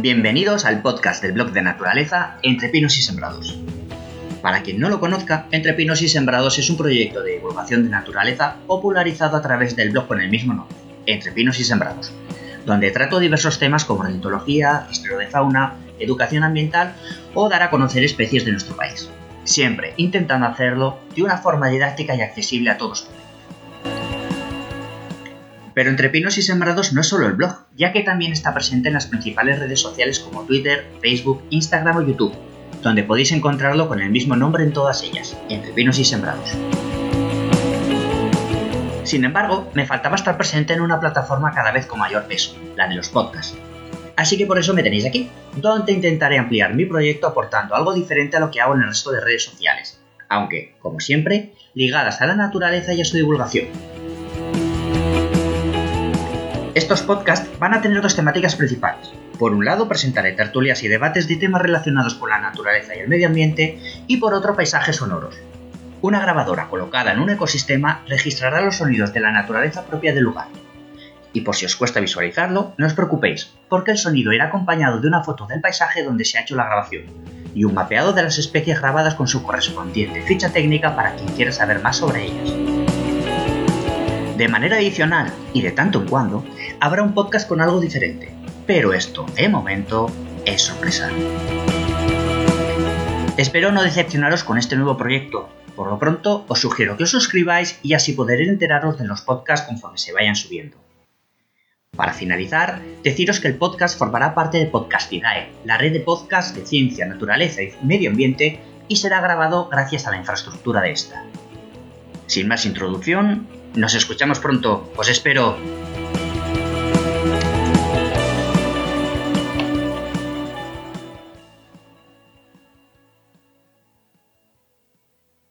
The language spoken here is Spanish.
Bienvenidos al podcast del blog de naturaleza Entre Pinos y Sembrados. Para quien no lo conozca, Entre Pinos y Sembrados es un proyecto de divulgación de naturaleza popularizado a través del blog con el mismo nombre, Entre Pinos y Sembrados, donde trato diversos temas como ornitología, historia de fauna, educación ambiental o dar a conocer especies de nuestro país, siempre intentando hacerlo de una forma didáctica y accesible a todos pero Entre Pinos y Sembrados no es solo el blog, ya que también está presente en las principales redes sociales como Twitter, Facebook, Instagram o YouTube, donde podéis encontrarlo con el mismo nombre en todas ellas, Entre Pinos y Sembrados. Sin embargo, me faltaba estar presente en una plataforma cada vez con mayor peso, la de los podcasts. Así que por eso me tenéis aquí, donde intentaré ampliar mi proyecto aportando algo diferente a lo que hago en el resto de redes sociales, aunque, como siempre, ligadas a la naturaleza y a su divulgación, estos podcasts van a tener dos temáticas principales. Por un lado, presentaré tertulias y debates de temas relacionados con la naturaleza y el medio ambiente, y por otro, paisajes sonoros. Una grabadora colocada en un ecosistema registrará los sonidos de la naturaleza propia del lugar. Y por si os cuesta visualizarlo, no os preocupéis, porque el sonido irá acompañado de una foto del paisaje donde se ha hecho la grabación, y un mapeado de las especies grabadas con su correspondiente ficha técnica para quien quiera saber más sobre ellas. De manera adicional y de tanto en cuando, habrá un podcast con algo diferente, pero esto, de momento, es sorpresa. Espero no decepcionaros con este nuevo proyecto. Por lo pronto, os sugiero que os suscribáis y así podréis enteraros de los podcasts conforme se vayan subiendo. Para finalizar, deciros que el podcast formará parte de Podcastidae, la red de podcasts de ciencia, naturaleza y medio ambiente, y será grabado gracias a la infraestructura de esta. Sin más introducción, nos escuchamos pronto. Os espero.